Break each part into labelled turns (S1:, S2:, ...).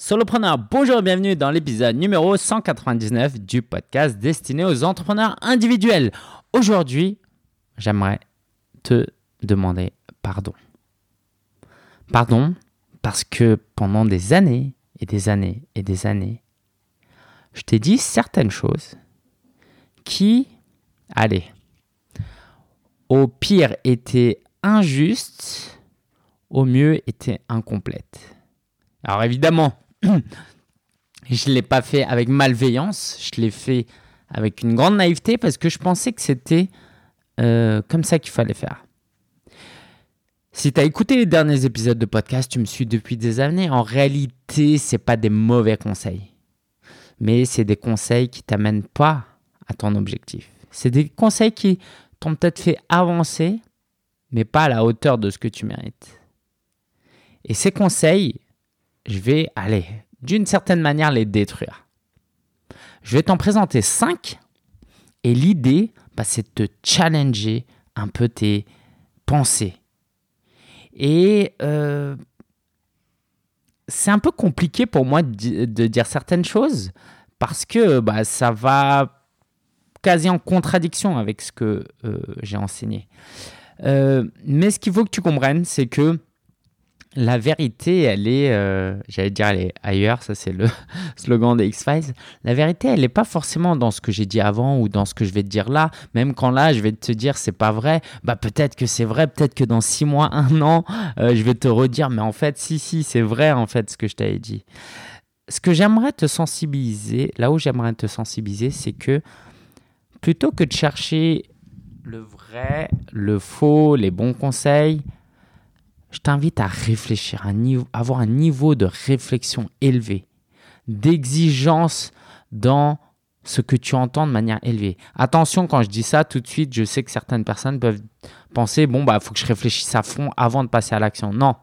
S1: Solopreneur, bonjour et bienvenue dans l'épisode numéro 199 du podcast destiné aux entrepreneurs individuels. Aujourd'hui, j'aimerais te demander pardon. Pardon parce que pendant des années et des années et des années, je t'ai dit certaines choses qui, allez, au pire étaient injustes, au mieux étaient incomplètes. Alors évidemment, je ne l'ai pas fait avec malveillance, je l'ai fait avec une grande naïveté parce que je pensais que c'était euh, comme ça qu'il fallait faire. Si tu as écouté les derniers épisodes de podcast, tu me suis depuis des années. En réalité, ce pas des mauvais conseils. Mais c'est des conseils qui t'amènent pas à ton objectif. C'est des conseils qui t'ont peut-être fait avancer, mais pas à la hauteur de ce que tu mérites. Et ces conseils, je vais aller d'une certaine manière les détruire. Je vais t'en présenter cinq et l'idée, bah, c'est de te challenger un peu tes pensées. Et euh, c'est un peu compliqué pour moi de, dire certaines choses parce que bah, ça va quasi en contradiction avec ce que euh, j'ai enseigné. Euh, mais ce qu'il faut que tu comprennes, c'est que la vérité, elle est, euh, j'allais dire, elle est ailleurs, ça c'est le slogan des X-Files. La vérité, elle n'est pas forcément dans ce que j'ai dit avant ou dans ce que je vais te dire là. Même quand là, je vais te dire c'est pas vrai, bah peut-être que c'est vrai, peut-être que dans six mois, un an, euh, je vais te redire, mais en fait, si, si, c'est vrai en fait ce que je t'avais dit. Ce que j'aimerais te sensibiliser, là où j'aimerais te sensibiliser, c'est que plutôt que de chercher le vrai, le faux, les bons conseils, je t'invite à réfléchir, à avoir un niveau de réflexion élevé, d'exigence dans ce que tu entends de manière élevée. Attention, quand je dis ça, tout de suite, je sais que certaines personnes peuvent penser, bon, bah, faut que je réfléchisse à fond avant de passer à l'action. Non,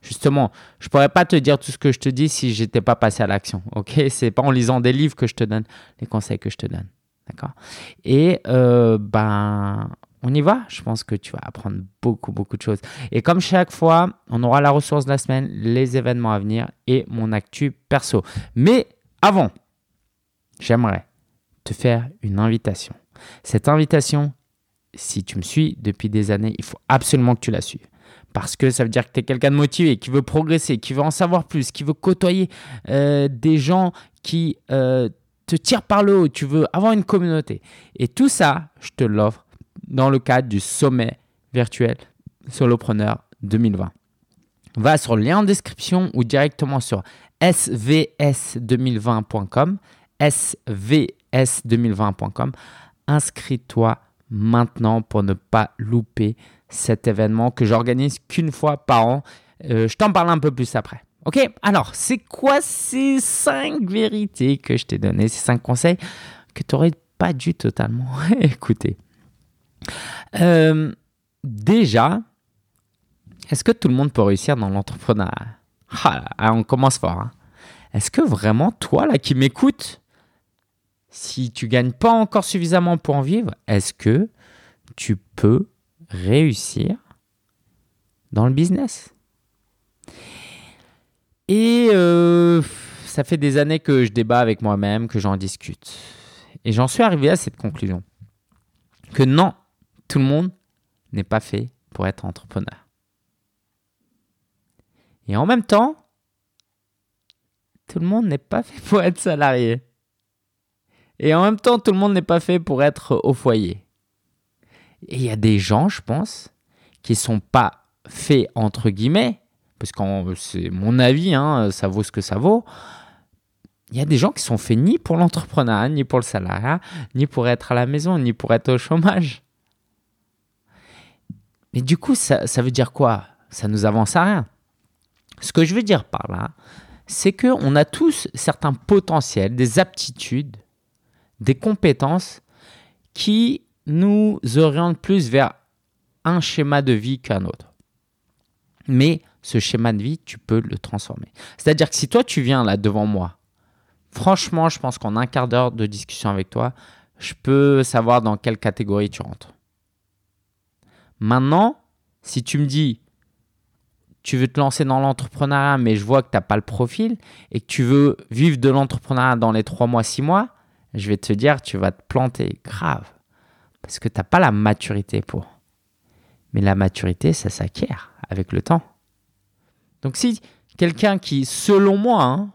S1: justement, je ne pourrais pas te dire tout ce que je te dis si je n'étais pas passé à l'action. Ok, c'est pas en lisant des livres que je te donne les conseils que je te donne. D'accord Et euh, ben, on y va. Je pense que tu vas apprendre beaucoup, beaucoup de choses. Et comme chaque fois, on aura la ressource de la semaine, les événements à venir et mon actu perso. Mais avant, j'aimerais te faire une invitation. Cette invitation, si tu me suis depuis des années, il faut absolument que tu la suives. Parce que ça veut dire que tu es quelqu'un de motivé, qui veut progresser, qui veut en savoir plus, qui veut côtoyer euh, des gens qui euh, te tirent par le haut, tu veux avoir une communauté. Et tout ça, je te l'offre dans le cadre du sommet virtuel Solopreneur 2020. Va sur le lien en description ou directement sur svs2020.com, svs2020.com. Inscris-toi maintenant pour ne pas louper cet événement que j'organise qu'une fois par an. Euh, je t'en parle un peu plus après. Ok, alors c'est quoi ces cinq vérités que je t'ai données, ces cinq conseils que tu n'aurais pas dû totalement écouter? Euh, déjà, est-ce que tout le monde peut réussir dans l'entrepreneuriat? Ah, On commence fort. Hein. Est-ce que vraiment, toi, là, qui m'écoutes, si tu gagnes pas encore suffisamment pour en vivre, est-ce que tu peux réussir dans le business? Et euh, ça fait des années que je débat avec moi-même, que j'en discute. Et j'en suis arrivé à cette conclusion. Que non, tout le monde n'est pas fait pour être entrepreneur. Et en même temps, tout le monde n'est pas fait pour être salarié. Et en même temps, tout le monde n'est pas fait pour être au foyer. Et il y a des gens, je pense, qui ne sont pas faits entre guillemets, parce que c'est mon avis, hein, ça vaut ce que ça vaut. Il y a des gens qui sont faits ni pour l'entrepreneuriat, ni pour le salariat, ni pour être à la maison, ni pour être au chômage. Mais du coup, ça, veut dire quoi? Ça nous avance à rien. Ce que je veux dire par là, c'est qu'on a tous certains potentiels, des aptitudes, des compétences qui nous orientent plus vers un schéma de vie qu'un autre. Mais ce schéma de vie, tu peux le transformer. C'est-à-dire que si toi, tu viens là devant moi, franchement, je pense qu'en un quart d'heure de discussion avec toi, je peux savoir dans quelle catégorie tu rentres. Maintenant, si tu me dis, tu veux te lancer dans l'entrepreneuriat, mais je vois que tu n'as pas le profil et que tu veux vivre de l'entrepreneuriat dans les 3 mois, 6 mois, je vais te dire, tu vas te planter grave. Parce que tu n'as pas la maturité pour. Mais la maturité, ça s'acquiert avec le temps. Donc si quelqu'un qui, selon moi, hein,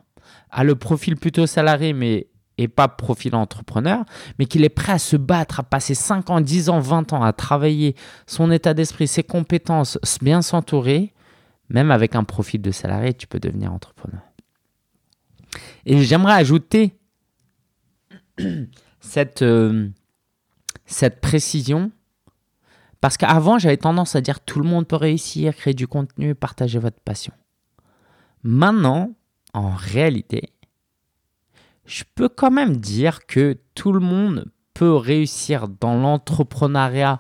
S1: a le profil plutôt salarié, mais et pas profil entrepreneur, mais qu'il est prêt à se battre, à passer 5 ans, 10 ans, 20 ans à travailler son état d'esprit, ses compétences, bien s'entourer, même avec un profil de salarié, tu peux devenir entrepreneur. Et j'aimerais ajouter cette, euh, cette précision, parce qu'avant, j'avais tendance à dire tout le monde peut réussir, créer du contenu, partager votre passion. Maintenant, en réalité, je peux quand même dire que tout le monde peut réussir dans l'entrepreneuriat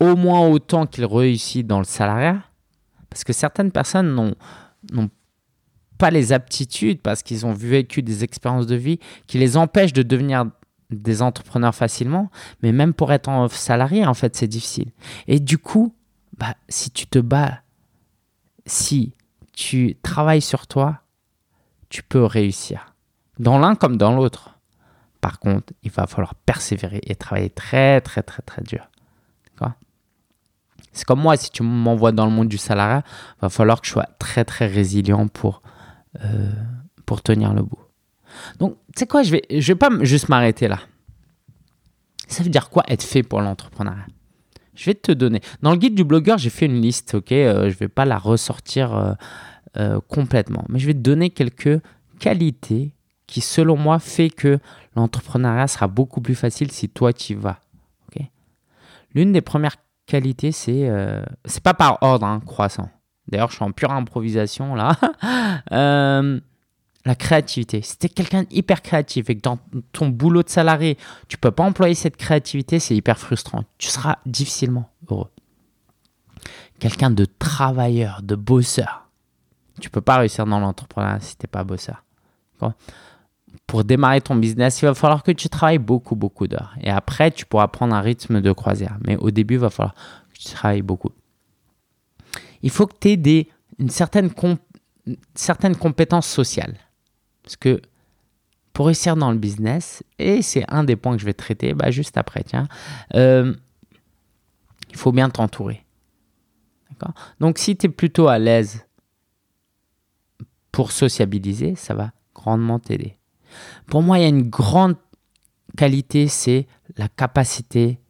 S1: au moins autant qu'il réussit dans le salariat. Parce que certaines personnes n'ont pas les aptitudes parce qu'ils ont vécu des expériences de vie qui les empêchent de devenir des entrepreneurs facilement. Mais même pour être salarié, en fait, c'est difficile. Et du coup, bah, si tu te bats, si tu travailles sur toi, tu peux réussir dans l'un comme dans l'autre. Par contre, il va falloir persévérer et travailler très, très, très, très dur. C'est comme moi, si tu m'envoies dans le monde du salariat, va falloir que je sois très, très résilient pour, euh, pour tenir le bout. Donc, tu sais quoi, je vais, je vais pas juste m'arrêter là. Ça veut dire quoi être fait pour l'entrepreneuriat? Je vais te donner. Dans le guide du blogueur, j'ai fait une liste, ok euh, Je ne vais pas la ressortir euh, complètement, mais je vais te donner quelques qualités qui, selon moi, fait que l'entrepreneuriat sera beaucoup plus facile si toi tu y vas. L'une des premières qualités, c'est euh, c'est pas par ordre hein, croissant. D'ailleurs, je suis en pure improvisation là. La créativité. Si tu es quelqu'un hyper créatif et que dans ton boulot de salarié, tu peux pas employer cette créativité, c'est hyper frustrant. Tu seras difficilement heureux. Quelqu'un de travailleur, de bosseur. Tu peux pas réussir dans l'entrepreneuriat si tu n'es pas bosseur pour démarrer ton business, il va falloir que tu travailles beaucoup, beaucoup d'heures. Et après, tu pourras prendre un rythme de croisière. Mais au début, il va falloir que tu travailles beaucoup. Il faut que tu aies une certaine compétence sociale. Parce que pour réussir dans le business, et c'est un des points que je vais traiter bah, juste après, tiens, euh, il faut bien t'entourer. Donc si tu es plutôt à l'aise pour sociabiliser, ça va grandement t'aider. Pour moi, il y a une grande qualité, c'est la capacité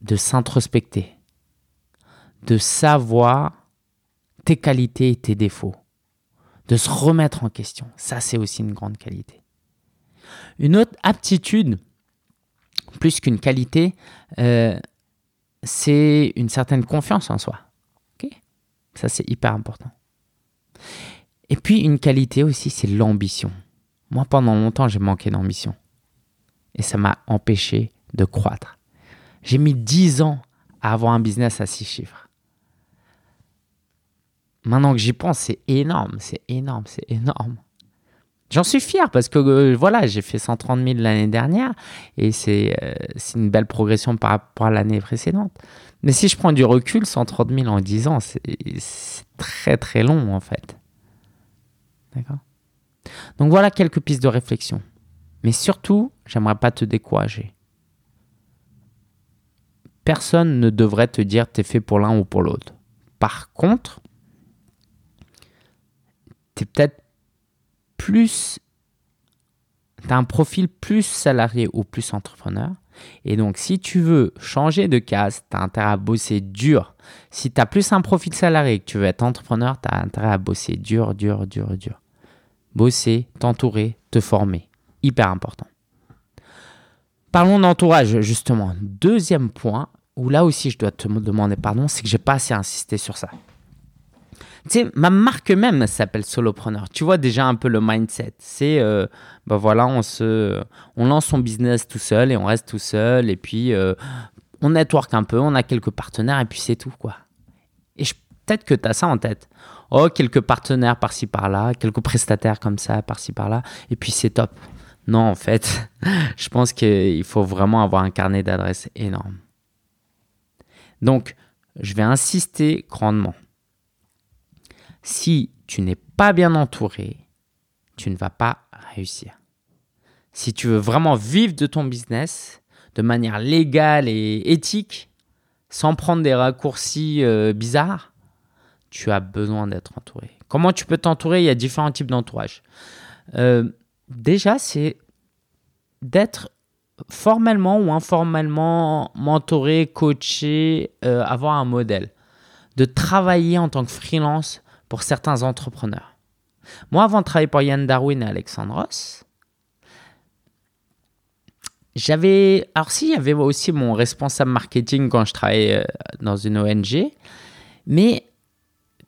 S1: de s'introspecter, de savoir tes qualités et tes défauts, de se remettre en question. Ça, c'est aussi une grande qualité. Une autre aptitude, plus qu'une qualité, euh, c'est une certaine confiance en soi. Ça, c'est hyper important. Et puis, une qualité aussi, c'est l'ambition. Moi, pendant longtemps, j'ai manqué d'ambition. Et ça m'a empêché de croître. J'ai mis 10 ans à avoir un business à 6 chiffres. Maintenant que j'y pense, c'est énorme, c'est énorme, c'est énorme. J'en suis fier parce que euh, voilà, j'ai fait 130 000 l'année dernière et euh, c'est une belle progression par rapport à l'année précédente. Mais si je prends du recul, 130 000 en 10 ans, c'est très très long en fait. D'accord? Donc voilà quelques pistes de réflexion. Mais surtout, j'aimerais pas te décourager. Personne ne devrait te dire t'es fait pour l'un ou pour l'autre. Par contre, peut-être plus. Tu as un profil plus salarié ou plus entrepreneur. Et donc, si tu veux changer de case, tu as intérêt à bosser dur. Si tu as plus un profil salarié que tu veux être entrepreneur, tu as intérêt à bosser dur, dur, dur, dur bosser, t'entourer, te former. Hyper important. Parlons d'entourage, justement. Deuxième point, où là aussi je dois te demander pardon, c'est que j'ai pas assez insisté sur ça. Tu sais, ma marque même s'appelle Solopreneur. Tu vois déjà un peu le mindset. C'est, ben voilà, on, se, on lance son business tout seul et on reste tout seul. Et puis, euh, on network un peu, on a quelques partenaires et puis c'est tout, quoi. Et peut-être que tu as ça en tête oh, quelques partenaires par-ci par-là, quelques prestataires comme ça par-ci par-là, et puis c'est top. Non, en fait, je pense qu'il faut vraiment avoir un carnet d'adresses énorme. Donc, je vais insister grandement. Si tu n'es pas bien entouré, tu ne vas pas réussir. Si tu veux vraiment vivre de ton business de manière légale et éthique, sans prendre des raccourcis euh, bizarres, tu as besoin d'être entouré. Comment tu peux t'entourer? Il y a différents types d'entourage. Euh, déjà, c'est d'être formellement ou informellement mentoré, coaché, euh, avoir un modèle. De travailler en tant que freelance pour certains entrepreneurs. Moi, avant de travailler pour Yann Darwin et Alexandros, j'avais. Alors, si, il y avait aussi mon responsable marketing quand je travaillais euh, dans une ONG. Mais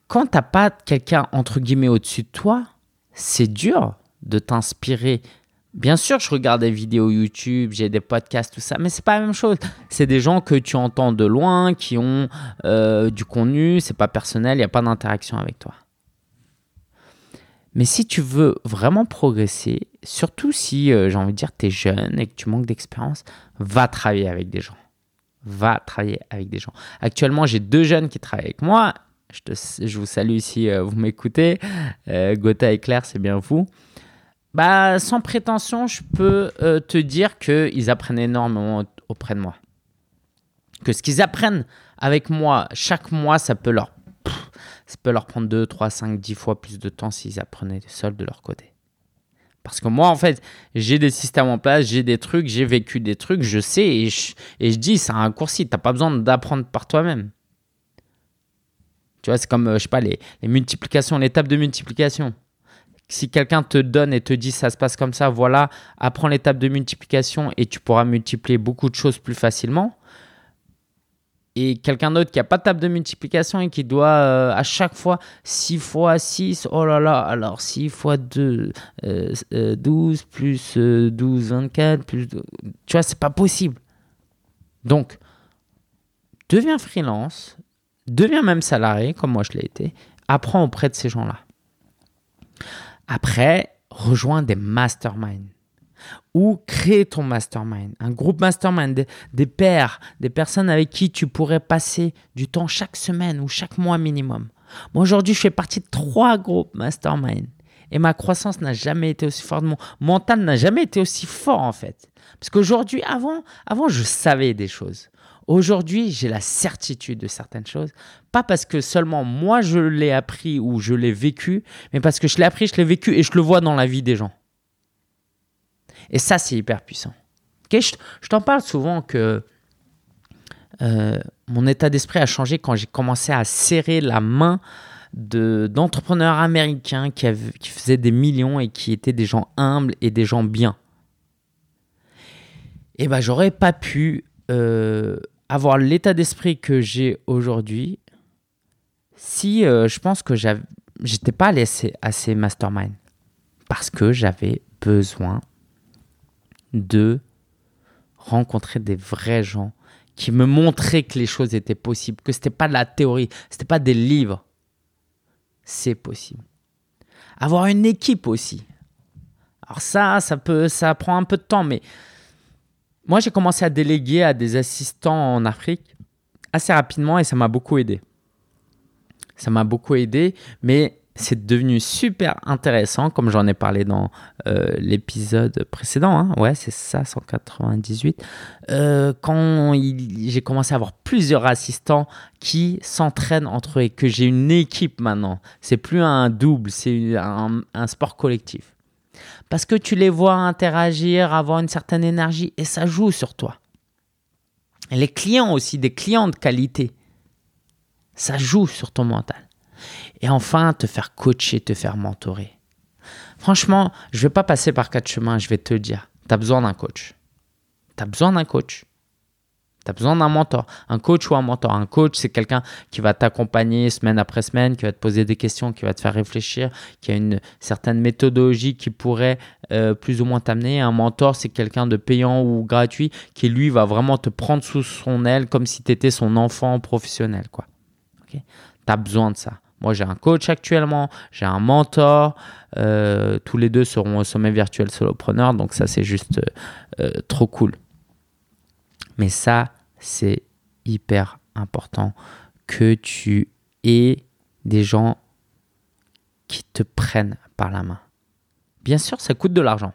S1: quand tu n'as pas quelqu'un, entre guillemets, au-dessus de toi, c'est dur de t'inspirer. Bien sûr, je regarde des vidéos YouTube, j'ai des podcasts, tout ça, mais c'est pas la même chose. C'est des gens que tu entends de loin, qui ont euh, du contenu, c'est pas personnel, il n'y a pas d'interaction avec toi. Mais si tu veux vraiment progresser, surtout si, euh, j'ai envie de dire, tu es jeune et que tu manques d'expérience, va travailler avec des gens. Va travailler avec des gens. Actuellement, j'ai deux jeunes qui travaillent avec moi. Je, vous salue si euh, vous m'écoutez. Gotha et Claire, c'est bien vous. Bah, sans prétention, je peux euh, te dire qu'ils apprennent énormément auprès de moi. Que ce qu'ils apprennent avec moi chaque mois, ça peut leur ça peut leur prendre 2, 3, 5, 10 fois plus de temps s'ils apprenaient seuls de leur côté. Parce que moi, en fait, j'ai des systèmes en place, j'ai des trucs, j'ai vécu des trucs, je sais et je, dis, c'est un raccourci, tu n'as pas besoin d'apprendre par toi-même. Tu vois, c'est comme, euh, je sais pas, les, les multiplications, l'étape de multiplication. Si quelqu'un te donne et te dit ça se passe comme ça, voilà, apprends l'étape de multiplication et tu pourras multiplier beaucoup de choses plus facilement et quelqu'un d'autre qui n'a pas de table de multiplication et qui doit euh, à chaque fois 6 fois 6, oh là là, alors 6 fois 2, 12 euh, euh, plus 12, 24, plus... Tu vois, c'est pas possible. Donc, deviens freelance, deviens même salarié, comme moi je l'ai été, apprends auprès de ces gens-là. Après, rejoins des masterminds ou créer ton mastermind, un groupe mastermind, des, pairs, des personnes avec qui tu pourrais passer du temps chaque semaine ou chaque mois minimum. Moi aujourd'hui, je fais partie de trois groupes mastermind et ma croissance n'a jamais été aussi forte, mon mental n'a jamais été aussi fort en fait. Parce qu'aujourd'hui, avant, avant, je savais des choses. Aujourd'hui, j'ai la certitude de certaines choses, pas parce que seulement moi je l'ai appris ou je l'ai vécu, mais parce que je l'ai appris, je l'ai vécu et je le vois dans la vie des gens. Et ça, c'est hyper puissant. je, t'en parle souvent que euh, mon état d'esprit a changé quand j'ai commencé à serrer la main d'entrepreneurs américains qui, faisaient des millions et qui étaient des gens humbles et des gens bien. Et ben, j'aurais pas pu euh, avoir l'état d'esprit que j'ai aujourd'hui si euh, je pense que j'étais pas allé ces mastermind parce que j'avais besoin de rencontrer des vrais gens qui me montraient que les choses étaient possibles, que ce n'était pas de la théorie, ce n'était pas des livres. C'est possible. Avoir une équipe aussi. Alors ça, ça peut, ça prend un peu de temps, mais moi j'ai commencé à déléguer à des assistants en Afrique assez rapidement et ça m'a beaucoup aidé. Ça m'a beaucoup aidé, mais c'est devenu super intéressant, comme j'en ai parlé dans euh, l'épisode précédent. Hein. Ouais, c'est ça, 198. Euh, quand j'ai commencé à avoir plusieurs assistants qui s'entraînent entre eux et que j'ai une équipe maintenant. C'est plus un double, c'est un, un sport collectif. Parce que tu les vois interagir, avoir une certaine énergie et ça joue sur toi. Les clients aussi, des clients de qualité, ça joue sur ton mental. Et enfin, te faire coacher, te faire mentorer. Franchement, je ne vais pas passer par quatre chemins, je vais te dire. Tu as besoin d'un coach. Tu as besoin d'un coach. Tu as besoin d'un mentor. Un coach ou un mentor. Un coach, c'est quelqu'un qui va t'accompagner semaine après semaine, qui va te poser des questions, qui va te faire réfléchir, qui a une certaine méthodologie qui pourrait euh, plus ou moins t'amener. Un mentor, c'est quelqu'un de payant ou gratuit qui, lui, va vraiment te prendre sous son aile comme si tu étais son enfant professionnel. Quoi. tu as besoin de ça. Moi, j'ai un coach actuellement, j'ai un mentor. Euh, tous les deux seront au sommet virtuel solopreneur. Donc, ça, c'est juste euh, trop cool. Mais ça, c'est hyper important que tu aies des gens qui te prennent par la main. Bien sûr, ça coûte de l'argent.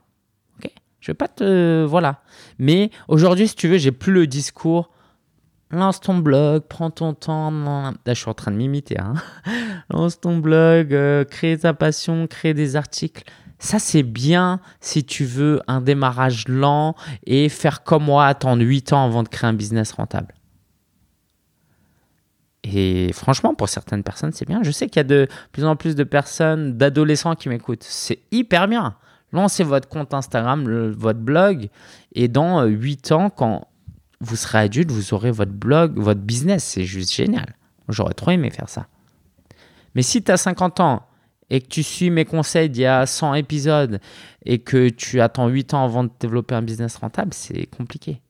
S1: Ok? Je vais pas te. Voilà. Mais aujourd'hui, si tu veux, j'ai plus le discours. Lance ton blog, prends ton temps. Là, je suis en train de m'imiter. Hein. Lance ton blog, euh, crée ta passion, crée des articles. Ça, c'est bien si tu veux un démarrage lent et faire comme moi, attendre 8 ans avant de créer un business rentable. Et franchement, pour certaines personnes, c'est bien. Je sais qu'il y a de plus en plus de personnes, d'adolescents qui m'écoutent. C'est hyper bien. Lancez votre compte Instagram, votre blog, et dans 8 ans, quand vous serez adulte, vous aurez votre blog, votre business. C'est juste génial. J'aurais trop aimé faire ça. Mais si tu as 50 ans et que tu suis mes conseils d'il y a 100 épisodes et que tu attends 8 ans avant de développer un business rentable, c'est compliqué.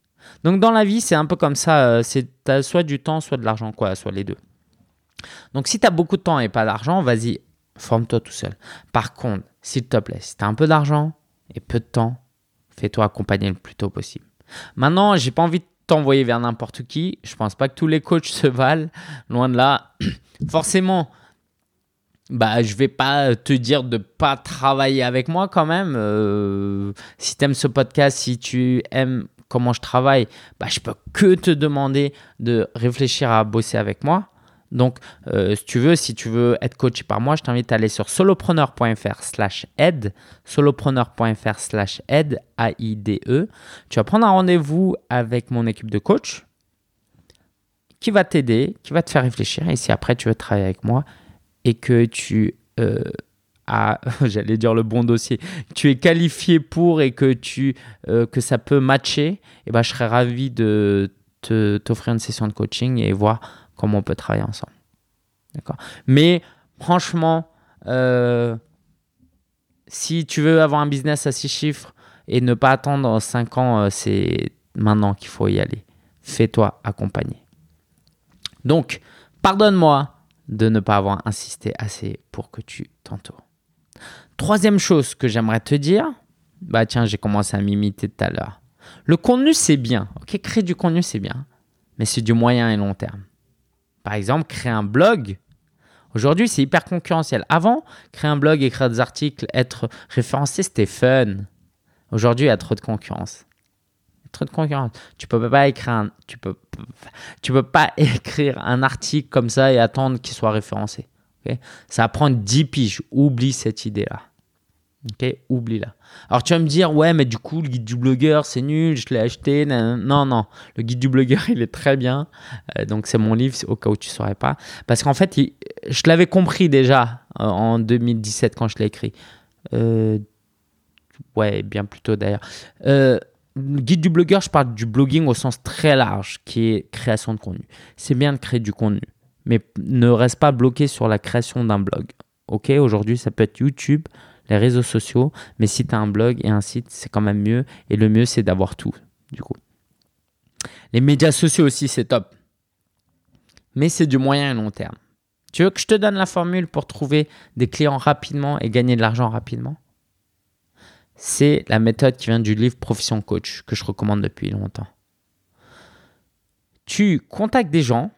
S1: Donc dans la vie, c'est un peu comme ça, euh, c'est soit du temps, soit de l'argent, quoi, soit les deux. Donc si tu as beaucoup de temps et pas d'argent, vas-y, forme-toi tout seul. Par contre, s'il te plaît, si tu as un peu d'argent et peu de temps, fais-toi accompagner le plus tôt possible. Maintenant, j'ai pas envie de t'envoyer vers n'importe qui. Je pense pas que tous les coachs se valent. Loin de là. Forcément, bah, je vais pas te dire de pas travailler avec moi quand même. Euh, si tu aimes ce podcast, si tu aimes comment je travaille, bah, je peux que te demander de réfléchir à bosser avec moi. Donc, euh, si tu veux, si tu veux être coaché par moi, je t'invite à aller sur solopreneur.fr slash aide, solopreneur.fr slash aide, A-I-D-E. Tu vas prendre un rendez-vous avec mon équipe de coach qui va t'aider, qui va te faire réfléchir. Et si après tu veux travailler avec moi et que tu euh, as, j'allais dire le bon dossier, tu es qualifié pour et que, tu, euh, que ça peut matcher, et eh ben, je serais ravi de t'offrir une session de coaching et voir comment on peut travailler ensemble. D'accord Mais franchement, euh, si tu veux avoir un business à six chiffres et ne pas attendre cinq ans, c'est maintenant qu'il faut y aller. Fais-toi accompagner. Donc, pardonne-moi de ne pas avoir insisté assez pour que tu t'entoures. Troisième chose que j'aimerais te dire, bah tiens, j'ai commencé à m'imiter tout à l'heure. Le contenu, c'est bien. Ok, créer du contenu, c'est bien. Mais c'est du moyen et long terme. Par exemple, créer un blog. Aujourd'hui, c'est hyper concurrentiel. Avant, créer un blog, écrire des articles, être référencé, c'était fun. Aujourd'hui, il y a trop de concurrence trop de concurrence. Tu peux pas écrire un, tu peux, tu peux pas écrire un article comme ça et attendre qu'il soit référencé. ça va prendre 10 piges. Oublie cette idée-là. Ok, oublie-la. Alors tu vas me dire, ouais, mais du coup, le guide du blogueur, c'est nul, je l'ai acheté. Non, non, le guide du blogueur, il est très bien. Euh, donc c'est mon livre, au cas où tu ne saurais pas. Parce qu'en fait, je l'avais compris déjà euh, en 2017 quand je l'ai écrit. Euh, ouais, bien plus tôt d'ailleurs. Guide du blogueur, je parle du blogging au sens très large, qui est création de contenu. C'est bien de créer du contenu, mais ne reste pas bloqué sur la création d'un blog. Ok, aujourd'hui, ça peut être YouTube, les réseaux sociaux, mais si tu as un blog et un site, c'est quand même mieux. Et le mieux, c'est d'avoir tout, du coup. Les médias sociaux aussi, c'est top. Mais c'est du moyen et long terme. Tu veux que je te donne la formule pour trouver des clients rapidement et gagner de l'argent rapidement? C'est la méthode qui vient du livre Profession Coach que je recommande depuis longtemps. Tu contactes des gens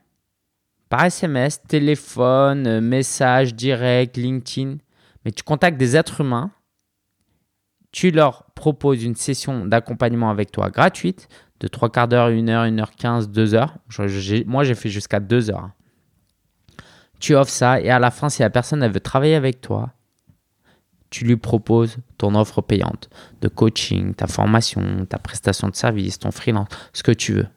S1: par SMS, téléphone, message direct, LinkedIn, mais tu contactes des êtres humains. Tu leur proposes une session d'accompagnement avec toi gratuite de 3 quarts d'heure, 1 heure, 1 heure 15, 2 heures. moi, j'ai fait jusqu'à 2 heures. Tu offres ça et à la fin, si la personne veut travailler avec toi, tu lui proposes ton offre payante de coaching, ta formation, ta prestation de service, ton freelance, ce que tu veux.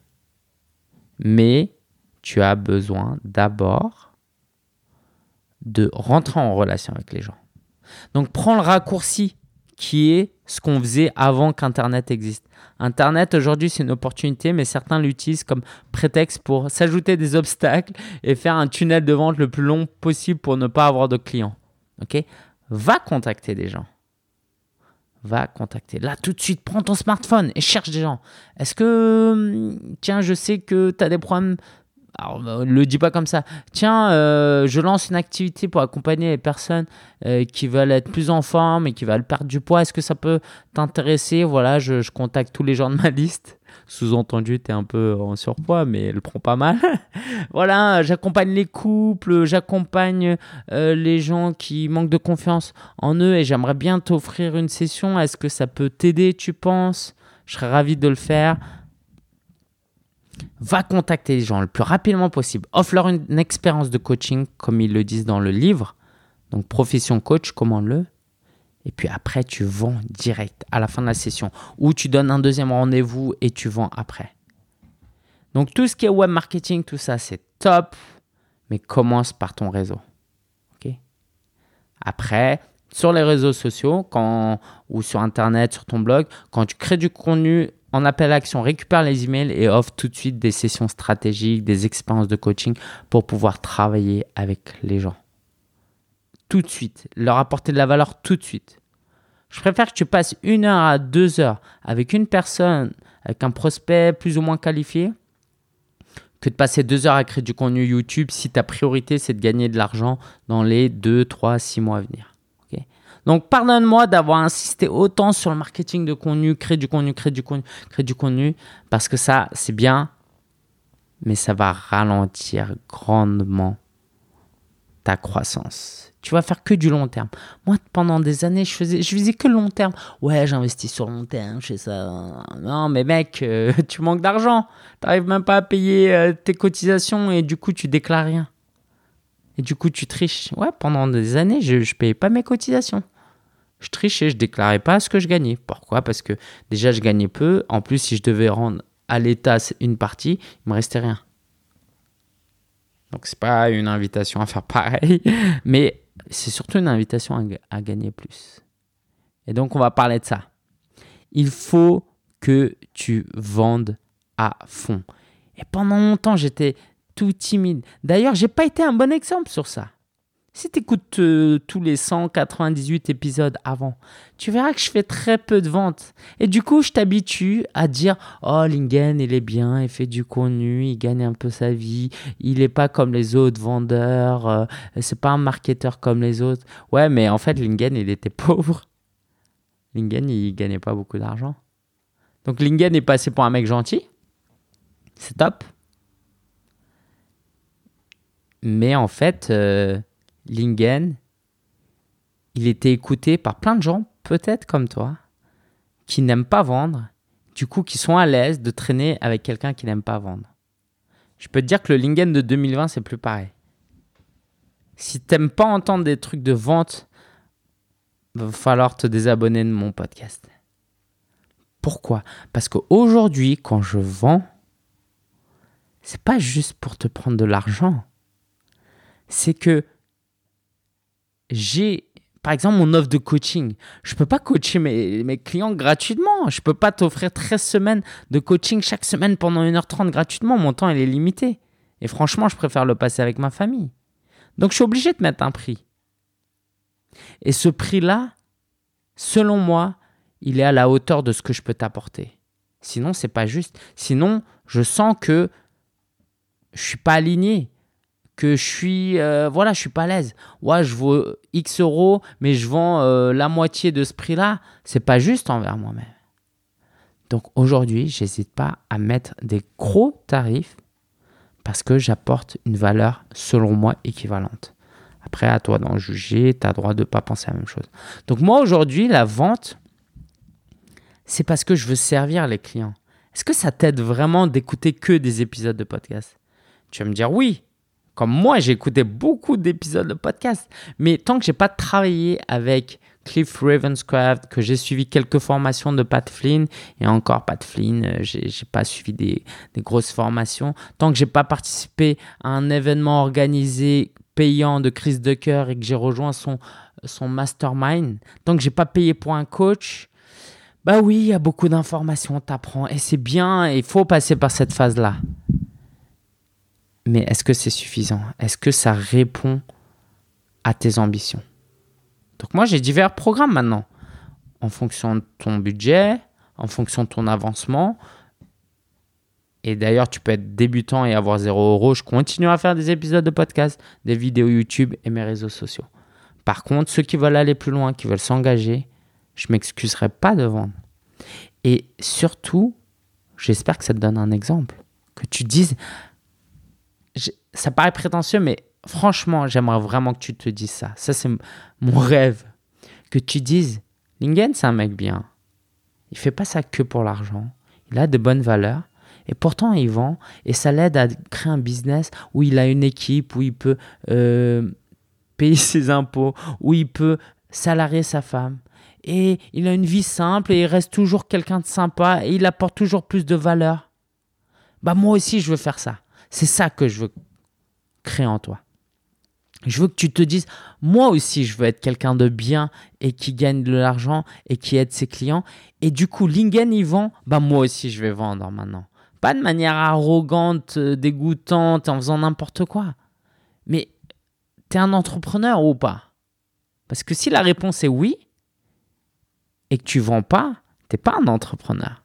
S1: Mais tu as besoin d'abord de rentrer en relation avec les gens. Donc prends le raccourci qui est ce qu'on faisait avant qu'Internet existe. Internet aujourd'hui c'est une opportunité, mais certains l'utilisent comme prétexte pour s'ajouter des obstacles et faire un tunnel de vente le plus long possible pour ne pas avoir de clients. Ok? Va contacter des gens. Va contacter. Là, tout de suite, prends ton smartphone et cherche des gens. Est-ce que, hum, tiens, je sais que tu as des problèmes alors, euh, le dis pas comme ça. Tiens, euh, je lance une activité pour accompagner les personnes euh, qui veulent être plus en forme et qui veulent perdre du poids. Est-ce que ça peut t'intéresser? Voilà, je, je, contacte tous les gens de ma liste. Sous-entendu, tu es un peu en surpoids, mais elle prend pas mal. voilà, j'accompagne les couples, j'accompagne les gens qui manquent de confiance en eux et j'aimerais bien t'offrir une session. Est-ce que ça peut t'aider, tu penses? Je serais ravi de le faire va contacter les gens le plus rapidement possible. Offre-leur une, expérience de coaching, comme ils le disent dans le livre. Donc, profession coach, commande-le. Et puis après, tu vends direct à la fin de la session. Ou tu donnes un deuxième rendez-vous et tu vends après. Donc, tout ce qui est web marketing, tout ça, c'est top. Mais commence par ton réseau. ok? Après, sur les réseaux sociaux quand, ou sur Internet, sur ton blog, quand tu crées du contenu en appel à action, récupère les emails et offre tout de suite des sessions stratégiques, des expériences de coaching pour pouvoir travailler avec les gens. Tout de suite, leur apporter de la valeur tout de suite. Je préfère que tu passes une heure à deux heures avec une personne, avec un prospect plus ou moins qualifié, que de passer deux heures à créer du contenu YouTube si ta priorité c'est de gagner de l'argent dans les deux, trois, six mois à venir. Donc, pardonne-moi d'avoir insisté autant sur le marketing de contenu, créer du contenu, créer du contenu, créer du contenu, parce que ça, c'est bien, mais ça va ralentir grandement ta croissance. Tu vas faire que du long terme. Moi, pendant des années, je faisais, je faisais que le long terme. Ouais, j'investis sur long terme, je fais ça. Non, mais mec, euh, tu manques d'argent. Tu n'arrives même pas à payer euh, tes cotisations et du coup, tu déclares rien. Et du coup, tu triches. Ouais, pendant des années, je ne payais pas mes cotisations je trichais, je déclarais pas ce que je gagnais. Pourquoi? Parce que déjà je gagnais peu. En plus, si je devais rendre à l'État une partie, il me restait rien. Donc c'est pas une invitation à faire pareil, mais c'est surtout une invitation à, gagner plus. Et donc on va parler de ça. Il faut que tu vendes à fond. Et pendant longtemps, j'étais tout timide. D'ailleurs, j'ai pas été un bon exemple sur ça. Si tu écoutes euh, tous les 198 épisodes avant, tu verras que je fais très peu de ventes. Et du coup, je t'habitue à dire Oh, Lingen, il est bien, il fait du contenu, il gagne un peu sa vie, il n'est pas comme les autres vendeurs, euh, c'est pas un marketeur comme les autres. Ouais, mais en fait, Lingen, il était pauvre. Lingen, il gagnait pas beaucoup d'argent. Donc, Lingen est passé pour un mec gentil. C'est top. Mais en fait. Euh, Lingen, il était écouté par plein de gens, peut-être comme toi, qui n'aiment pas vendre, du coup qui sont à l'aise de traîner avec quelqu'un qui n'aime pas vendre. Je peux te dire que le Lingen de 2020, c'est plus pareil. Si t'aimes pas entendre des trucs de vente, va falloir te désabonner de mon podcast. Pourquoi? Parce qu'aujourd'hui, quand je vends, c'est pas juste pour te prendre de l'argent. C'est que j'ai, par exemple, mon offre de coaching. Je ne peux pas coacher mes, clients gratuitement. Je ne peux pas t'offrir 13 semaines de coaching chaque semaine pendant 1h30 gratuitement. Mon temps, il est limité. Et franchement, je préfère le passer avec ma famille. Donc, je suis obligé de mettre un prix. Et ce prix-là, selon moi, il est à la hauteur de ce que je peux t'apporter. Sinon, c'est pas juste. Sinon, je sens que je suis pas aligné que je suis euh, voilà je suis pas à l'aise. Ouais je vaux x euros mais je vends euh, la moitié de ce prix là c'est pas juste envers moi-même. Donc aujourd'hui j'hésite pas à mettre des gros tarifs parce que j'apporte une valeur selon moi équivalente. Après à toi d'en juger. Tu as droit de pas penser à la même chose. Donc moi aujourd'hui la vente c'est parce que je veux servir les clients. Est-ce que ça t'aide vraiment d'écouter que des épisodes de podcast? Tu vas me dire oui comme moi, écouté beaucoup d'épisodes de podcast, mais tant que j'ai pas travaillé avec Cliff Ravenscraft, que j'ai suivi quelques formations de Pat Flynn, et encore Pat Flynn, euh, j'ai, pas suivi des, grosses formations, tant que j'ai pas participé à un événement organisé payant de Chris Ducker et que j'ai rejoint son, mastermind, tant que j'ai pas payé pour un coach, bah oui, il y a beaucoup d'informations, t'apprends, et c'est bien, il faut passer par cette phase-là mais est-ce que c'est suffisant? Est-ce que ça répond à tes ambitions? Donc moi, j'ai divers programmes maintenant, en fonction de ton budget, en fonction de ton avancement. Et d'ailleurs, tu peux être débutant et avoir 0 euros. Je continue à faire des épisodes de podcast, des vidéos YouTube et mes réseaux sociaux. Par contre, ceux qui veulent aller plus loin, qui veulent s'engager, je m'excuserai pas de vendre. Et surtout, j'espère que ça te donne un exemple. Que tu dises, ça paraît prétentieux, mais franchement, j'aimerais vraiment que tu te dises ça. Ça, c'est mon rêve. Que tu dises, Lingen, c'est un mec bien. Il fait pas ça que pour l'argent. Il a de bonnes valeurs. Et pourtant, il vend et ça l'aide à créer un business où il a une équipe, où il peut euh, payer ses impôts, où il peut salarier sa femme. Et il a une vie simple et il reste toujours quelqu'un de sympa et il apporte toujours plus de valeur. Bah moi aussi, je veux faire ça. C'est ça que je veux créer en toi. Je veux que tu te dises, moi aussi, je veux être quelqu'un de bien et qui gagne de l'argent et qui aide ses clients. Et du coup, Lingen, il vend, bah moi aussi, je vais vendre maintenant. Pas de manière arrogante, euh, dégoûtante, en faisant n'importe quoi. Mais tu es un entrepreneur ou pas? Parce que si la réponse est oui, et que tu vends pas, t'es pas un entrepreneur.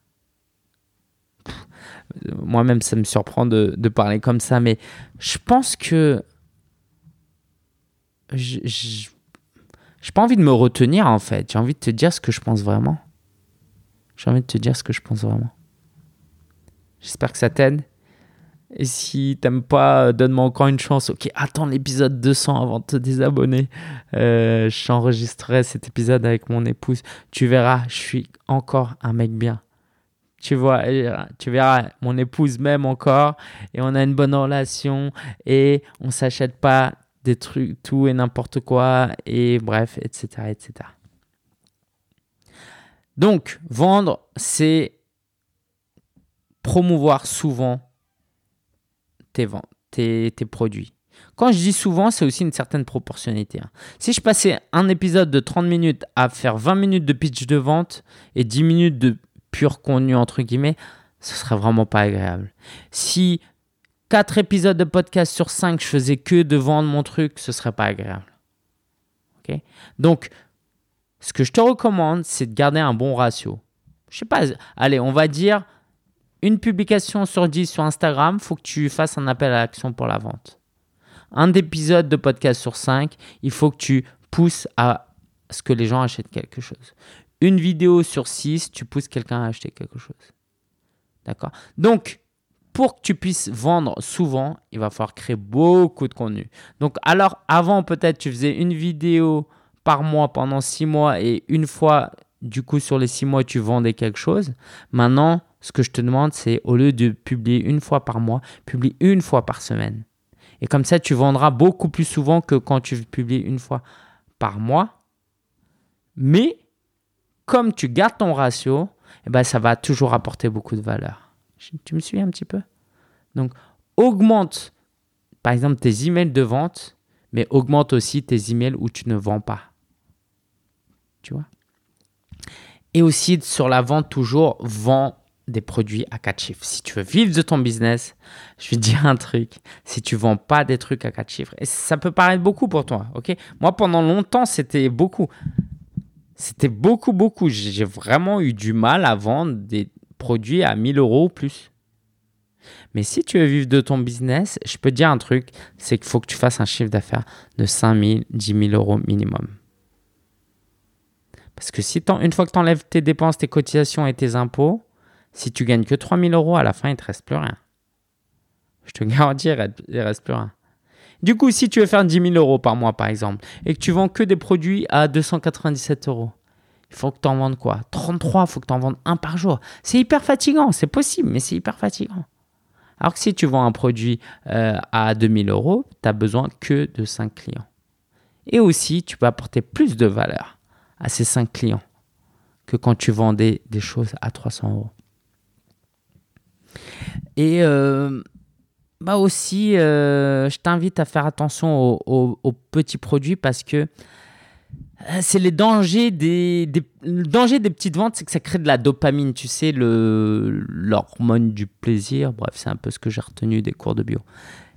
S1: Moi-même, ça me surprend de, de, parler comme ça, mais je pense que je n'ai pas envie de me retenir en fait. J'ai envie de te dire ce que je pense vraiment. J'ai envie de te dire ce que je pense vraiment. J'espère que ça t'aide. Et si t'aimes pas, donne-moi encore une chance. Ok, attends l'épisode 200 avant de te désabonner. Euh, J'enregistrerai cet épisode avec mon épouse. Tu verras, je suis encore un mec bien. Tu vois, tu verras, mon épouse m'aime encore et on a une bonne relation et on s'achète pas des trucs, tout et n'importe quoi et bref, etc., etc. Donc, vendre, c'est promouvoir souvent tes, ventes, tes, produits. Quand je dis souvent, c'est aussi une certaine proportionnalité. Hein. Si je passais un épisode de 30 minutes à faire 20 minutes de pitch de vente et 10 minutes de pur contenu, entre guillemets, ce serait vraiment pas agréable. Si 4 épisodes de podcast sur 5, je faisais que de vendre mon truc, ce serait pas agréable. ok? Donc, ce que je te recommande, c'est de garder un bon ratio. Je sais pas, allez, on va dire une publication sur 10 sur Instagram, faut que tu fasses un appel à l'action pour la vente. Un épisode de podcast sur 5, il faut que tu pousses à ce que les gens achètent quelque chose. Une vidéo sur 6, tu pousses quelqu'un à acheter quelque chose. D'accord Donc, pour que tu puisses vendre souvent, il va falloir créer beaucoup de contenu. Donc, alors, avant, peut-être, tu faisais une vidéo par mois pendant 6 mois et une fois, du coup, sur les 6 mois, tu vendais quelque chose. Maintenant, ce que je te demande, c'est au lieu de publier une fois par mois, publie une fois par semaine. Et comme ça, tu vendras beaucoup plus souvent que quand tu publies une fois par mois. Mais comme tu gardes ton ratio, eh ben, ça va toujours apporter beaucoup de valeur. Tu me suis un petit peu? Donc, augmente, par exemple, tes emails de vente, mais augmente aussi tes emails où tu ne vends pas. Tu vois? Et aussi, sur la vente, toujours, vends des produits à 4 chiffres. Si tu veux vivre de ton business, je vais te dire un truc. Si tu vends pas des trucs à 4 chiffres, et ça peut paraître beaucoup pour toi, ok? Moi, pendant longtemps, c'était beaucoup. C'était beaucoup, beaucoup. J'ai vraiment eu du mal à vendre des produits à 1000 euros ou plus. Mais si tu veux vivre de ton business, je peux te dire un truc, c'est qu'il faut que tu fasses un chiffre d'affaires de 5000, 10 000 euros minimum. Parce que si une fois que tu enlèves tes dépenses, tes cotisations et tes impôts, si tu gagnes que 3000 euros, à la fin, il ne te reste plus rien. Je te garantis, il ne reste plus rien. Du coup, si tu veux faire 10 000 euros par mois, par exemple, et que tu vends que des produits à 297 euros, il faut que tu en vendes quoi? 33, il faut que tu en vendes un par jour. C'est hyper fatigant, c'est possible, mais c'est hyper fatigant. Alors que si tu vends un produit euh, à 2000 euros, tu n'as besoin que de 5 clients. Et aussi, tu peux apporter plus de valeur à ces 5 clients que quand tu vendais des choses à 300 euros. Et euh, bah aussi, euh, je t'invite à faire attention aux, petits produits parce que euh, c'est les dangers des, le danger des petites ventes, c'est que ça crée de la dopamine, tu sais, l'hormone du plaisir. Bref, c'est un peu ce que j'ai retenu des cours de bio.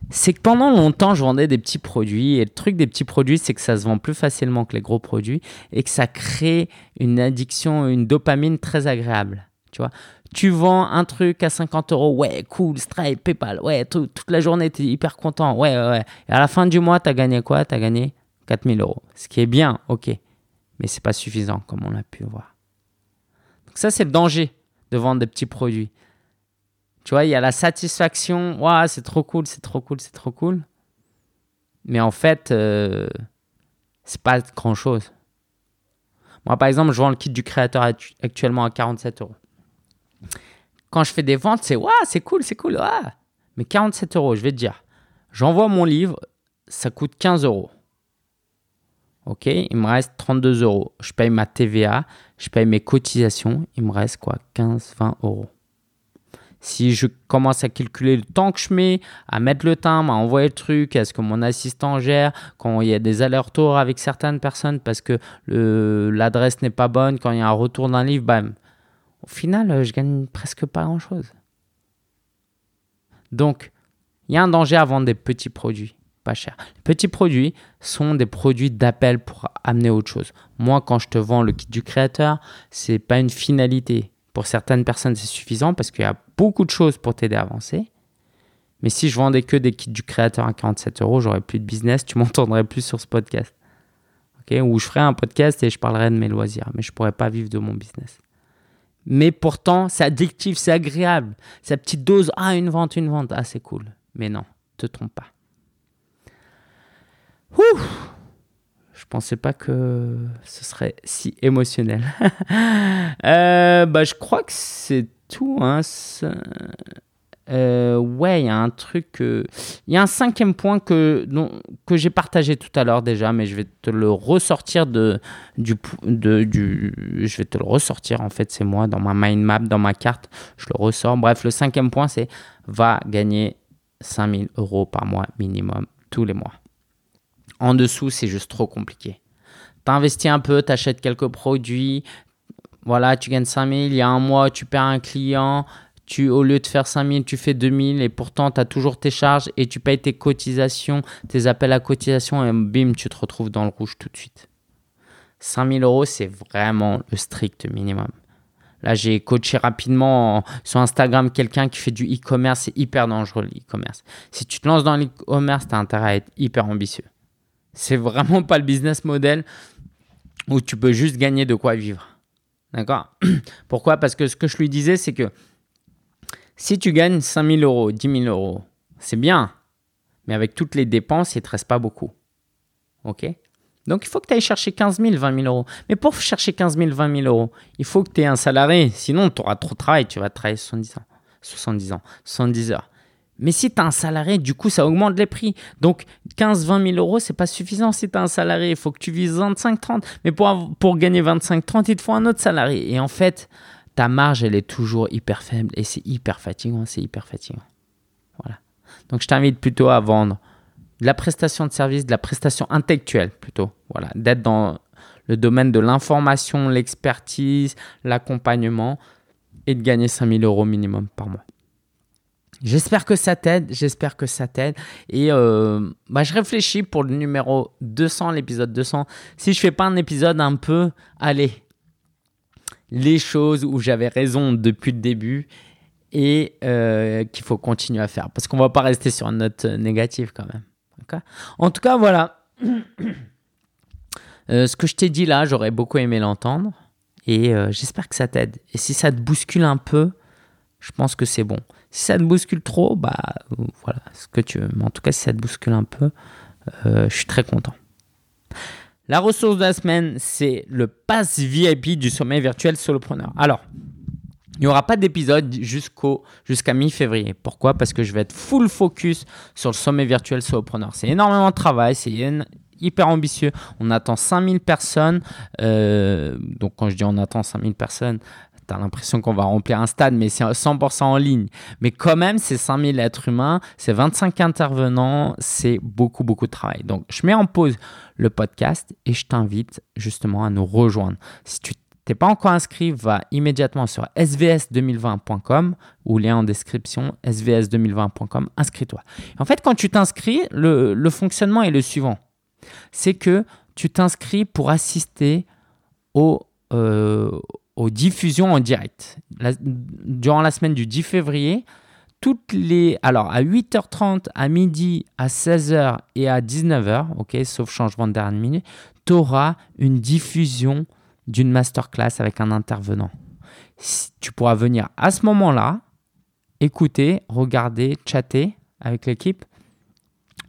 S1: C'est que pendant longtemps, je vendais des petits produits et le truc des petits produits, c'est que ça se vend plus facilement que les gros produits et que ça crée une addiction, une dopamine très agréable Tu vois, tu vends un truc à 50 euros, ouais, cool, Stripe, PayPal, ouais, toute la journée, tu es hyper content, ouais, ouais. Et à la fin du mois, tu as gagné quoi? Tu as gagné 4000 euros. Ce qui est bien, ok. Mais c'est pas suffisant, comme on l'a pu voir. Donc ça, c'est le danger de vendre des petits produits. Tu vois, il y a la satisfaction, ouais, c'est trop cool, c'est trop cool, c'est trop cool. Mais en fait, euh, c'est pas grand chose. Moi, par exemple, je vends le kit du créateur actuellement à 47 euros. Quand je fais des ventes, c'est waouh, c'est cool, c'est cool. Mais 47 euros, je vais te dire, j'envoie mon livre, ça coûte 15 euros. Ok, il me reste 32 euros. Je paye ma TVA, je paye mes cotisations, il me reste quoi 15, 20 euros. Si je commence à calculer le temps que je mets, à mettre le timbre, à envoyer le truc, est-ce que mon assistant gère, quand il y a des allers-retours avec certaines personnes parce que l'adresse n'est pas bonne, quand il y a un retour d'un livre, bam. Au final, euh, je gagne presque pas grand-chose. Donc, il y a un danger à vendre des petits produits pas chers. Les petits produits sont des produits d'appel pour amener autre chose. Moi, quand je te vends le kit du créateur, c'est pas une finalité. Pour certaines personnes, c'est suffisant parce qu'il y a beaucoup de choses pour t'aider à avancer. Mais si je vendais que des kits du créateur à 47 euros, j'aurais plus de business, tu m'entendrais plus sur ce podcast. Ou je ferais un podcast et je parlerais de mes loisirs, mais je pourrais pas vivre de mon business. Mais pourtant, c'est addictif, c'est agréable. Sa petite dose, ah, une vente, une vente, ah, c'est cool. Mais non, te trompe pas. Ouh je pensais pas que ce serait si émotionnel. Euh, bah, je crois que c'est tout. Hein. Euh, ouais, il y a un truc. Il y a un cinquième point que, que j'ai partagé tout à l'heure déjà, mais je vais te le ressortir de, du. Je vais te le ressortir en fait, c'est moi dans ma mind map, dans ma carte. Je le ressors. Bref, le cinquième point, c'est va gagner 5000 euros par mois minimum tous les mois. En dessous, c'est juste trop compliqué. Tu investis un peu, tu achètes quelques produits, voilà, tu gagnes 5000, il y a un mois, tu perds un client, tu, au lieu de faire 5000, tu fais 2000 et pourtant tu as toujours tes charges et tu payes tes cotisations, tes appels à cotisation et bim, tu te retrouves dans le rouge tout de suite. 5000 euros, c'est vraiment le strict minimum. Là, j'ai coaché rapidement sur Instagram quelqu'un qui fait du e-commerce. C'est hyper dangereux l'e-commerce. Si tu te lances dans l'e-commerce, tu as intérêt à être hyper ambitieux. C'est vraiment pas le business model où tu peux juste gagner de quoi vivre. D'accord? Pourquoi? Parce que ce que je lui disais, c'est que si tu gagnes 5 000 euros, 10 000 euros, c'est bien. Mais avec toutes les dépenses, il ne te reste pas beaucoup. OK? Donc, il faut que tu ailles chercher 15 000, 20 000 euros. Mais pour chercher 15 000, 20 000 euros, il faut que tu aies un salarié. Sinon, tu auras trop de travail. Tu vas travailler 70 ans. 70 ans, 70 heures. Mais si tu as un salarié, du coup, ça augmente les prix. Donc, 15-20 000 euros, c'est pas suffisant si tu as un salarié. Il faut que tu vises 25-30. Mais pour, pour gagner 25-30, il te faut un autre salarié. Et en fait, ta marge, elle est toujours hyper faible. Et c'est hyper fatigant. C'est hyper fatigant. Voilà. Donc, je t'invite plutôt à vendre de la prestation de service, de la prestation intellectuelle plutôt. Voilà. D'être dans le domaine de l'information, l'expertise, l'accompagnement et de gagner 5 000 euros minimum par mois. J'espère que ça t'aide, j'espère que ça t'aide. Et euh, bah, je réfléchis pour le numéro 200, l'épisode 200. Si je fais pas un épisode un peu, allez, les choses où j'avais raison depuis le début et euh, qu'il faut continuer à faire. Parce qu'on va pas rester sur une note négative quand même. En tout cas, voilà. Euh, ce que je t'ai dit là, j'aurais beaucoup aimé l'entendre. Et j'espère que ça t'aide. Et si ça te bouscule un peu, je pense que c'est bon. Si ça te bouscule trop, bah voilà, ce que tu veux. Mais en tout cas, si ça te bouscule un peu, euh, je suis très content. La ressource de la semaine, c'est le pass VIP du sommet virtuel solopreneur. Alors, il n'y aura pas d'épisode jusqu'à mi-février. Pourquoi? Parce que je vais être full focus sur le sommet virtuel solopreneur. C'est énormément de travail, c'est hyper ambitieux. On attend 5000 personnes. Euh, donc quand je dis on attend 5000 personnes, tu as l'impression qu'on va remplir un stade, mais c'est 100% en ligne. Mais quand même, c'est 5000 êtres humains, c'est 25 intervenants, c'est beaucoup, beaucoup de travail. Donc, je mets en pause le podcast et je t'invite justement à nous rejoindre. Si tu t'es pas encore inscrit, va immédiatement sur svs2020.com ou lien en description, svs2020.com, inscris-toi. En fait, quand tu t'inscris, le, fonctionnement est le suivant. C'est que tu t'inscris pour assister au, euh, aux diffusions en direct. durant la semaine du 10 février, toutes les. Alors, à 8h30, à midi, à 16h et à 19h, ok, sauf changement de dernière minute, tu auras une diffusion d'une masterclass avec un intervenant. Tu pourras venir à ce moment-là, écouter, regarder, chatter avec l'équipe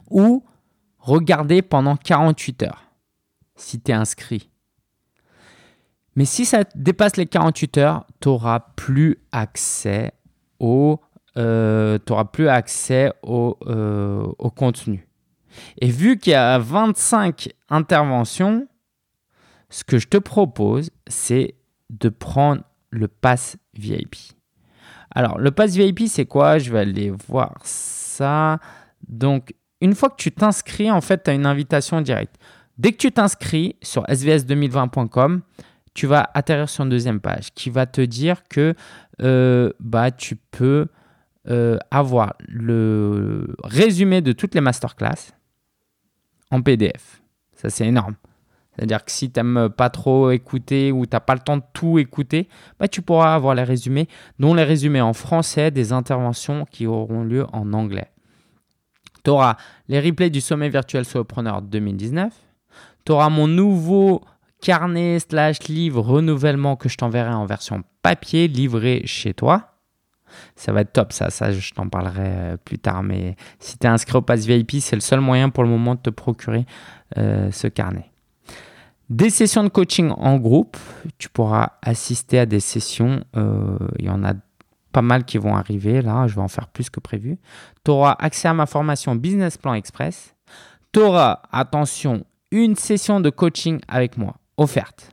S1: ou regarder pendant 48 heures si tu es inscrit. Mais si ça dépasse les 48 heures, tu n'auras plus accès au euh, plus accès au, euh, au contenu. Et vu qu'il y a 25 interventions, ce que je te propose, c'est de prendre le pass VIP. Alors, le pass VIP, c'est quoi? Je vais aller voir ça. Donc, une fois que tu t'inscris, en fait, tu as une invitation directe. Dès que tu t'inscris sur svs2020.com, tu vas atterrir sur une deuxième page qui va te dire que euh, bah, tu peux euh, avoir le résumé de toutes les masterclass en PDF. Ça, c'est énorme. C'est-à-dire que si tu n'aimes pas trop écouter ou tu n'as pas le temps de tout écouter, bah, tu pourras avoir les résumés, dont les résumés en français des interventions qui auront lieu en anglais. Tu auras les replays du sommet virtuel solopreneur 2019. Tu auras mon nouveau carnet slash livre renouvellement que je t'enverrai en version papier livré chez toi ça va être top. Ça, ça je t'en parlerai euh, plus tard. Mais si tu es inscrit au Pass VIP, c'est le seul moyen pour le moment de te procurer euh, ce carnet. Des sessions de coaching en groupe. Tu pourras assister à des sessions. Euh, il y en a pas mal qui vont arriver. Là, je vais en faire plus que prévu. Tu auras accès à ma formation Business Plan Express. Tu auras, attention, une session de coaching avec moi offerte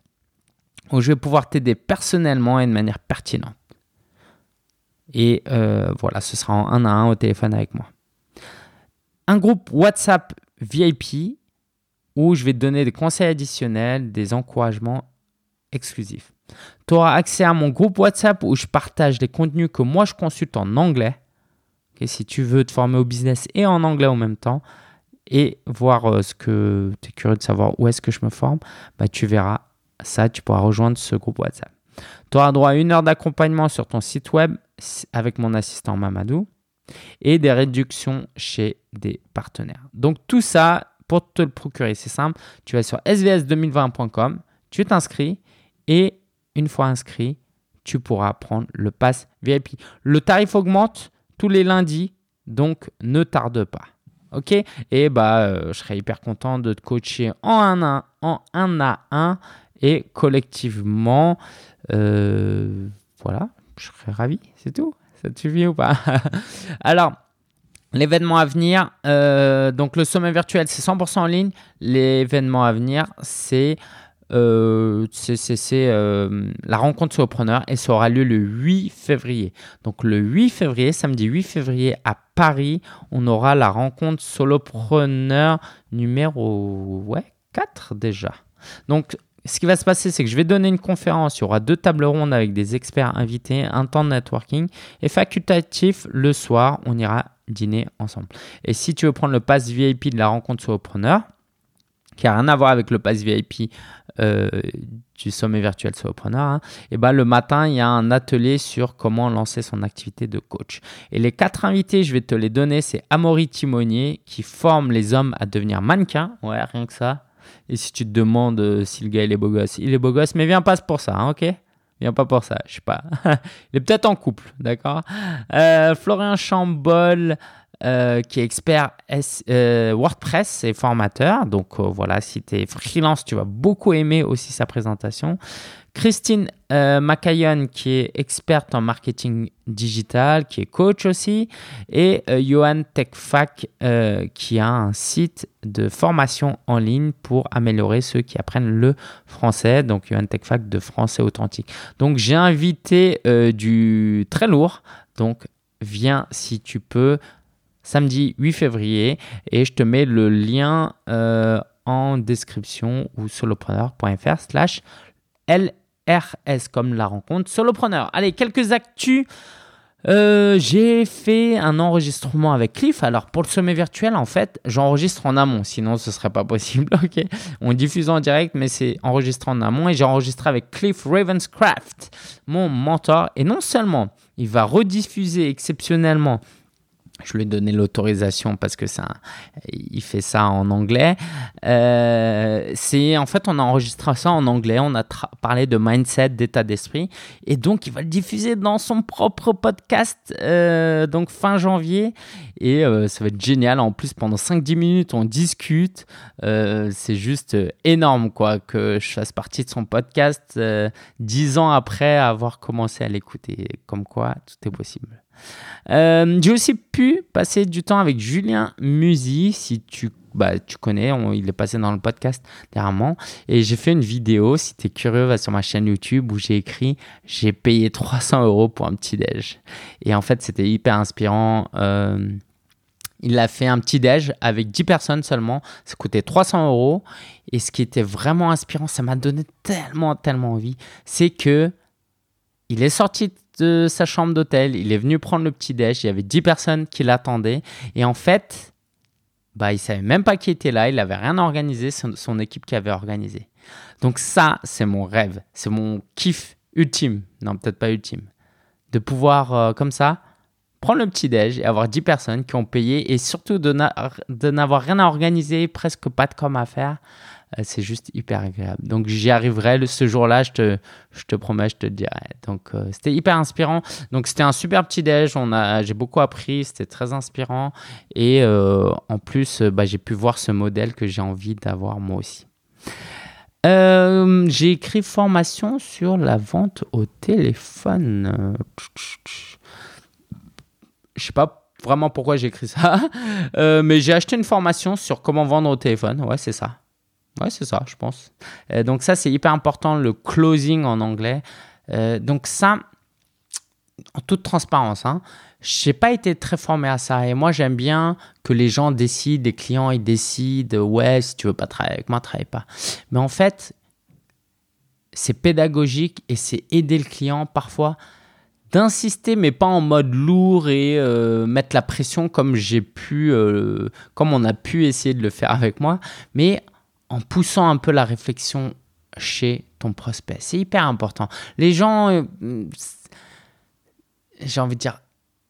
S1: où je vais pouvoir t'aider personnellement et de manière pertinente. Et euh, voilà, ce sera en un à un au téléphone avec moi. Un groupe WhatsApp VIP où je vais te donner des conseils additionnels, des encouragements exclusifs. Tu auras accès à mon groupe WhatsApp où je partage les contenus que moi je consulte en anglais. si tu veux te former au business et en anglais en même temps et voir euh, ce que tu es curieux de savoir où est-ce que je me forme, bah, tu verras ça, tu pourras rejoindre ce groupe WhatsApp. Tu auras droit à une heure d'accompagnement sur ton site web avec mon assistant Mamadou et des réductions chez des partenaires. Donc tout ça, pour te le procurer, c'est simple. Tu vas sur svs2020.com, tu t'inscris et une fois inscrit, tu pourras prendre le pass VIP. Le tarif augmente tous les lundis, donc ne tarde pas. Ok. Et bah, euh, je serais hyper content de te coacher en un à un et collectivement, euh, voilà, je serais ravi, c'est tout. Ça te suffit ou pas? Alors, l'événement à venir, euh, donc le sommet virtuel, c'est 100% en ligne. L'événement à venir, c'est euh, euh, la rencontre solopreneur et ça aura lieu le 8 février. Donc le 8 février, samedi 8 février à Paris, on aura la rencontre solopreneur numéro ouais, 4 déjà. Donc ce qui va se passer, c'est que je vais donner une conférence. Il y aura deux tables rondes avec des experts invités, un temps de networking et facultatif le soir, on ira dîner ensemble. Et si tu veux prendre le pass VIP de la rencontre solopreneur, qui n'a rien à voir avec le pass VIP euh, du sommet virtuel solopreneur, et hein, eh ben le matin, il y a un atelier sur comment lancer son activité de coach. Et les quatre invités, je vais te les donner, c'est Amaury Timonier qui forme les hommes à devenir mannequins. Ouais, rien que ça et si tu te demandes euh, si le gars il est beau gosse, il est beau gosse, mais viens pas pour ça, hein, ok? Viens pas pour ça, je sais pas. il est peut-être en couple, d'accord? Euh, Florian Chambol, euh, qui est expert WordPress et formateur. Donc voilà, si tu es freelance, tu vas beaucoup aimer aussi sa présentation. Christine euh, qui est experte en marketing digital, qui est coach aussi, et euh, Johan Techfac, euh, qui a un site de formation en ligne pour améliorer ceux qui apprennent le français. Donc, Johan Techfac de français authentique. Donc, j'ai invité euh, du très lourd. Donc, viens si tu peux samedi 8 février et je te mets le lien en description ou solopreneur.fr slash L RS comme la rencontre solopreneur. Allez, quelques actus Euh, j'ai fait un enregistrement avec Cliff. Alors pour le sommet virtuel, en fait, j'enregistre en amont, sinon ce serait pas possible. Ok, on diffuse en direct, mais c'est enregistré en amont et j'ai enregistré avec Cliff Ravenscraft, mon mentor. Et non seulement il va rediffuser exceptionnellement je lui ai donné l'autorisation parce que ça, il fait ça en anglais. Euh, c'est en fait, on a enregistré ça en anglais. On a parlé de mindset, d'état d'esprit, et donc il va le diffuser dans son propre podcast, euh, donc fin janvier. Et euh, ça va être génial. En plus, pendant 5-10 minutes, on discute. c'est juste énorme, quoi, que je fasse partie de son podcast 10 ans après avoir commencé à l'écouter. Comme quoi, tout est possible. Euh, j'ai aussi pu passer du temps avec Julien Musi, si tu, bah, tu connais, il est passé dans le podcast dernièrement. Et j'ai fait une vidéo, si tu es curieux, va sur ma chaîne YouTube où j'ai écrit J'ai payé 300 euros pour un petit déj. Et en fait, c'était hyper inspirant. Euh, il a fait un petit déj avec 10 personnes seulement. Ça coûtait 300 euros. Et ce qui était vraiment inspirant, ça m'a donné tellement, tellement envie, c'est que il est sorti de sa chambre d'hôtel, il est venu prendre le petit déj, il y avait 10 personnes qui l'attendaient. Et en fait, bah il savait même pas qui était là, il n'avait rien organisé, son, son équipe qui avait organisé. Donc ça, c'est mon rêve, c'est mon kiff ultime, non peut-être pas ultime, de pouvoir euh, comme ça prendre le petit déj et avoir 10 personnes qui ont payé et surtout de n'avoir rien à organiser, presque pas de com à faire. Euh, c'est juste hyper agréable. Donc j'y arriverai ce jour-là, je te, je te promets, je te dirai. Donc euh, c'était hyper inspirant. Donc c'était un super petit déj, on a, j'ai beaucoup appris, c'était très inspirant. Et euh, en plus, bah, j'ai pu voir ce modèle que j'ai envie d'avoir moi aussi. j'ai écrit formation sur la vente au téléphone. Je sais pas vraiment pourquoi j'ai écrit ça, mais j'ai acheté une formation sur comment vendre au téléphone. Ouais, c'est ça. Ouais, c'est ça, je pense. Euh, donc ça, c'est hyper important, le closing en anglais. Euh, donc ça, en toute transparence, hein, je n'ai pas été très formé à ça. Et moi, j'aime bien que les gens décident, les clients, ils décident, ouais, si tu veux pas travailler avec moi, travaille pas. Mais en fait, c'est pédagogique et c'est aider le client parfois d'insister, mais pas en mode lourd et euh, mettre la pression comme j'ai pu, comme on a pu essayer de le faire avec moi, mais en poussant un peu la réflexion chez ton prospect. C'est hyper important. Les gens, euh, j'ai envie de dire,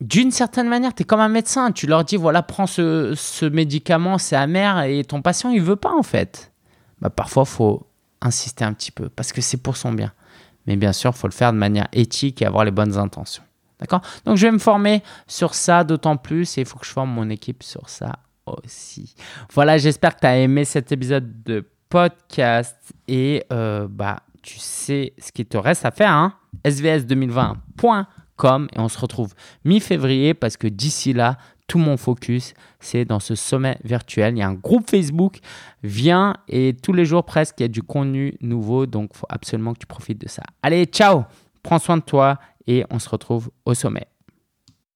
S1: d'une certaine manière, tu es comme un médecin. Tu leur dis, voilà, prends ce, médicament, c'est amer, et ton patient, il veut pas en fait. Bah, parfois, faut insister un petit peu, parce que c'est pour son bien. Mais bien sûr, faut le faire de manière éthique et avoir les bonnes intentions. D'accord? Donc, je vais me former sur ça d'autant plus, et il faut que je forme mon équipe sur ça aussi. Voilà, j'espère que tu as aimé cet épisode de podcast et euh, bah, tu sais ce qu'il te reste à faire, hein svs2020.com et on se retrouve mi-février parce que d'ici là, tout mon focus, c'est dans ce sommet virtuel. Il y a un groupe Facebook, viens et tous les jours presque, il y a du contenu nouveau, donc faut absolument que tu profites de ça. Allez, ciao, prends soin de toi et on se retrouve au sommet.